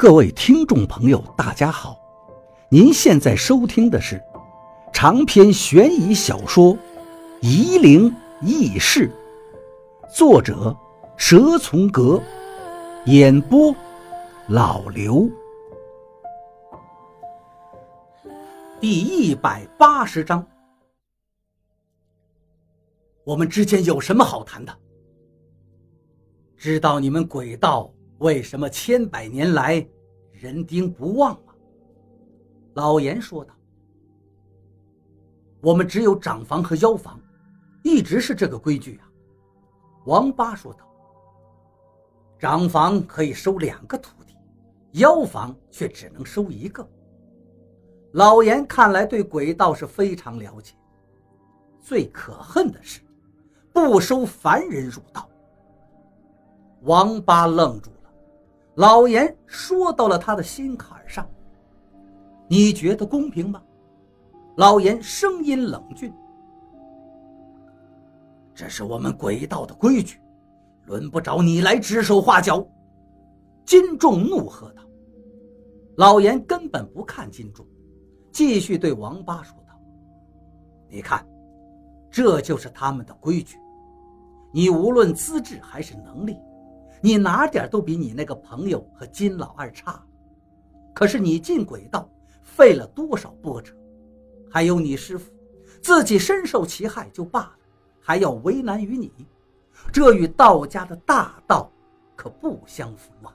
各位听众朋友，大家好！您现在收听的是长篇悬疑小说《夷陵轶事》，作者蛇从阁，演播老刘。第一百八十章，我们之间有什么好谈的？知道你们鬼道？为什么千百年来人丁不旺啊？老严说道：“我们只有长房和妖房，一直是这个规矩啊。”王八说道：“长房可以收两个徒弟，妖房却只能收一个。”老严看来对鬼道是非常了解，最可恨的是不收凡人入道。王八愣住。老严说到了他的心坎上。你觉得公平吗？老严声音冷峻。这是我们鬼道的规矩，轮不着你来指手画脚。金仲怒喝道。老严根本不看金仲，继续对王八说道：“你看，这就是他们的规矩。你无论资质还是能力。”你哪点都比你那个朋友和金老二差，可是你进鬼道费了多少波折？还有你师傅自己深受其害就罢了，还要为难于你，这与道家的大道可不相符啊！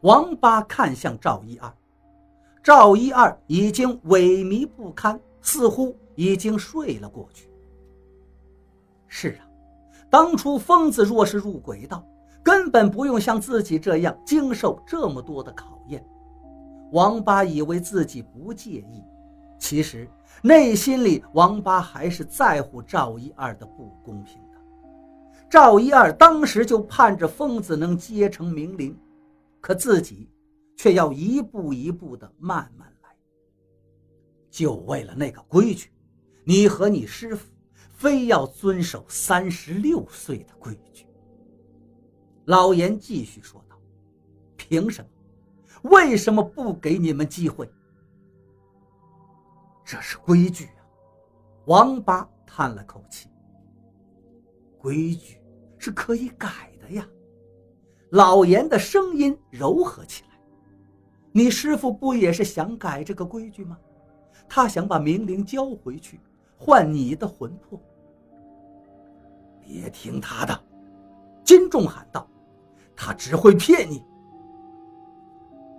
王八看向赵一二，赵一二已经萎靡不堪，似乎已经睡了过去。是啊。当初疯子若是入鬼道，根本不用像自己这样经受这么多的考验。王八以为自己不介意，其实内心里王八还是在乎赵一二的不公平的。赵一二当时就盼着疯子能结成明灵，可自己却要一步一步的慢慢来。就为了那个规矩，你和你师傅。非要遵守三十六岁的规矩。老严继续说道：“凭什么？为什么不给你们机会？这是规矩啊！”王八叹了口气：“规矩是可以改的呀。”老严的声音柔和起来：“你师傅不也是想改这个规矩吗？他想把明灵交回去，换你的魂魄。”别听他的，金仲喊道：“他只会骗你。”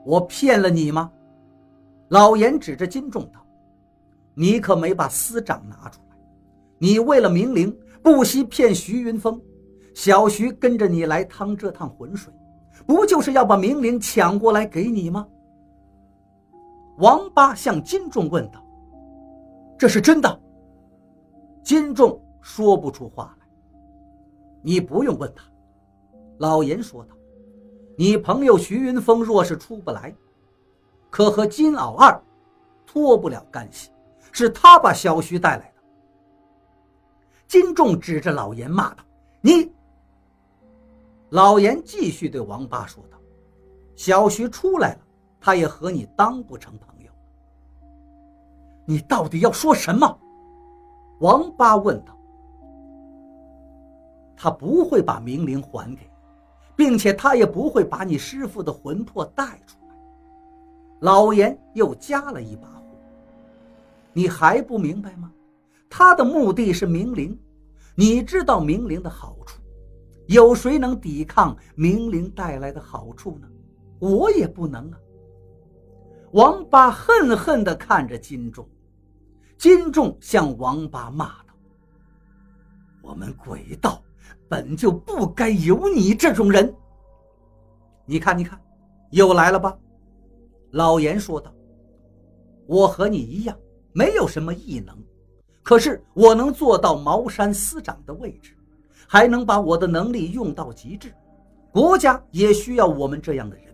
我骗了你吗？老严指着金仲道：“你可没把司长拿出来。你为了明灵，不惜骗徐云峰、小徐跟着你来趟这趟浑水，不就是要把明灵抢过来给你吗？”王八向金仲问道：“这是真的？”金仲说不出话来。你不用问他，老严说道：“你朋友徐云峰若是出不来，可和金老二脱不了干系，是他把小徐带来的。”金仲指着老严骂道：“你！”老严继续对王八说道：“小徐出来了，他也和你当不成朋友。你到底要说什么？”王八问道。他不会把明灵还给你，并且他也不会把你师傅的魂魄带出来。老严又加了一把火。你还不明白吗？他的目的是明灵，你知道明灵的好处，有谁能抵抗明灵带来的好处呢？我也不能啊。王八恨恨地看着金仲，金仲向王八骂道：“我们鬼道。”本就不该有你这种人。你看，你看，又来了吧？老严说道：“我和你一样，没有什么异能，可是我能做到茅山司长的位置，还能把我的能力用到极致。国家也需要我们这样的人。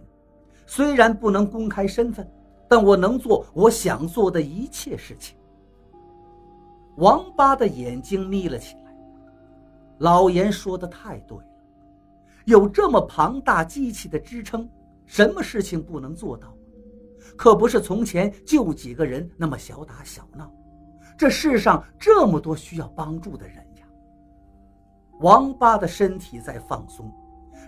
虽然不能公开身份，但我能做我想做的一切事情。”王八的眼睛眯了起来。老严说的太对了，有这么庞大机器的支撑，什么事情不能做到？可不是从前就几个人那么小打小闹。这世上这么多需要帮助的人呀！王八的身体在放松，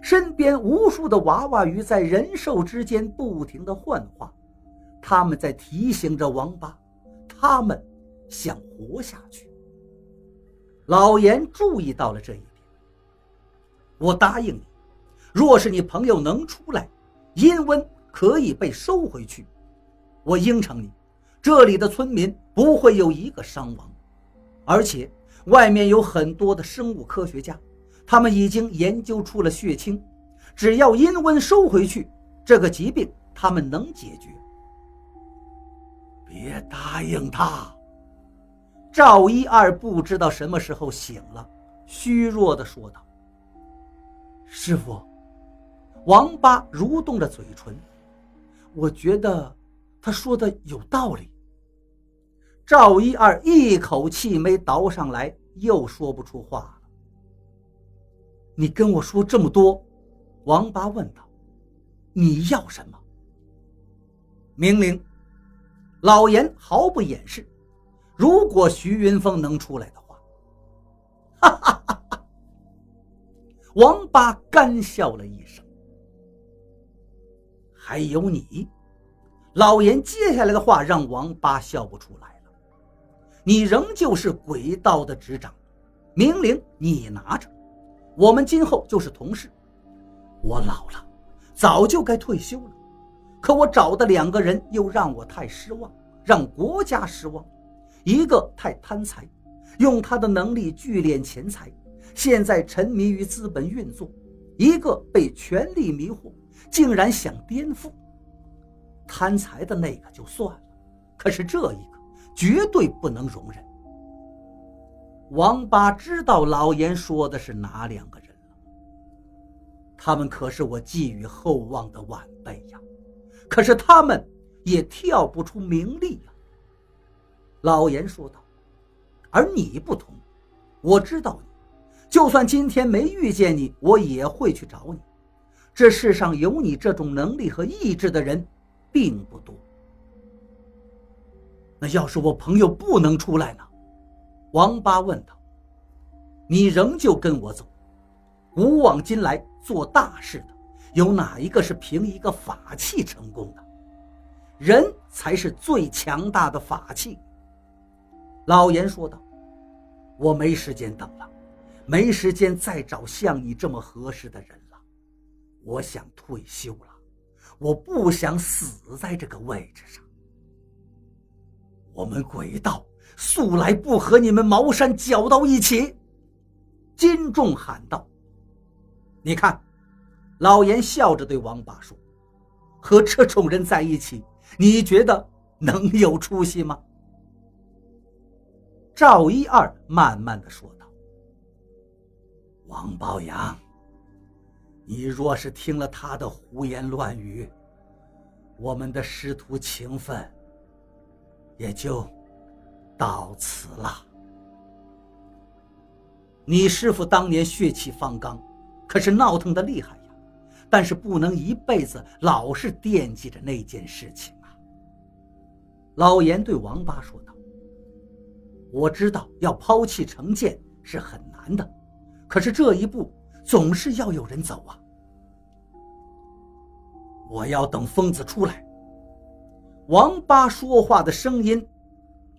身边无数的娃娃鱼在人兽之间不停的幻化，他们在提醒着王八，他们想活下去。老严注意到了这一点。我答应你，若是你朋友能出来，阴瘟可以被收回去。我应承你。这里的村民不会有一个伤亡，而且外面有很多的生物科学家，他们已经研究出了血清，只要阴温收回去，这个疾病他们能解决。别答应他！赵一二不知道什么时候醒了，虚弱的说道：“师傅。”王八蠕动着嘴唇，我觉得他说的有道理。赵一二一口气没倒上来，又说不出话了。你跟我说这么多，王八问道：“你要什么？”命令。老严毫不掩饰：“如果徐云峰能出来的话。”哈哈哈哈！王八干笑了一声。还有你，老严接下来的话让王八笑不出来了。你仍旧是鬼道的执掌，命令你拿着。我们今后就是同事。我老了，早就该退休了，可我找的两个人又让我太失望，让国家失望。一个太贪财，用他的能力聚敛钱财，现在沉迷于资本运作；一个被权力迷惑，竟然想颠覆。贪财的那个就算了，可是这一个。绝对不能容忍。王八知道老严说的是哪两个人了，他们可是我寄予厚望的晚辈呀，可是他们也跳不出名利呀。老严说道：“而你不同，我知道你，就算今天没遇见你，我也会去找你。这世上有你这种能力和意志的人，并不多。”那要是我朋友不能出来呢？王八问道。你仍旧跟我走。古往今来做大事的，有哪一个是凭一个法器成功的？人才是最强大的法器。老严说道。我没时间等了，没时间再找像你这么合适的人了。我想退休了，我不想死在这个位置上。我们鬼道素来不和你们茅山搅到一起，金仲喊道：“你看，老严笑着对王八说，和这种人在一起，你觉得能有出息吗？”赵一二慢慢的说道：“王宝阳，你若是听了他的胡言乱语，我们的师徒情分。”也就到此了。你师傅当年血气方刚，可是闹腾的厉害呀。但是不能一辈子老是惦记着那件事情啊。老严对王八说道：“我知道要抛弃成见是很难的，可是这一步总是要有人走啊。我要等疯子出来。”王八说话的声音，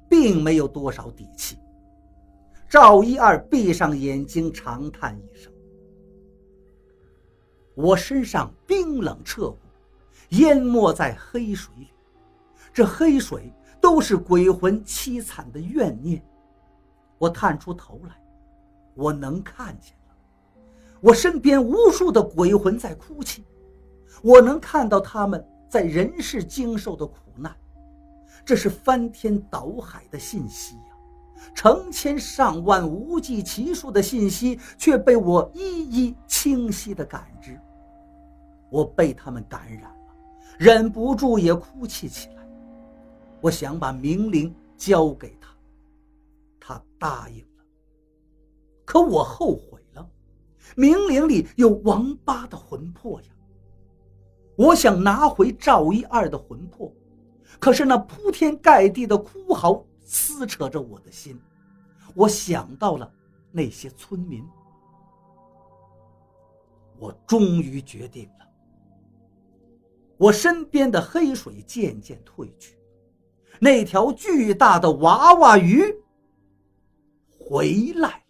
并没有多少底气。赵一二闭上眼睛，长叹一声：“我身上冰冷彻骨，淹没在黑水里。这黑水都是鬼魂凄惨的怨念。我探出头来，我能看见了。我身边无数的鬼魂在哭泣，我能看到他们。”在人世经受的苦难，这是翻天倒海的信息呀！成千上万无计其数的信息，却被我一一清晰的感知。我被他们感染了，忍不住也哭泣起来。我想把明灵交给他，他答应了。可我后悔了，明灵里有王八的魂魄呀！我想拿回赵一二的魂魄，可是那铺天盖地的哭嚎撕扯着我的心。我想到了那些村民，我终于决定了。我身边的黑水渐渐退去，那条巨大的娃娃鱼回来。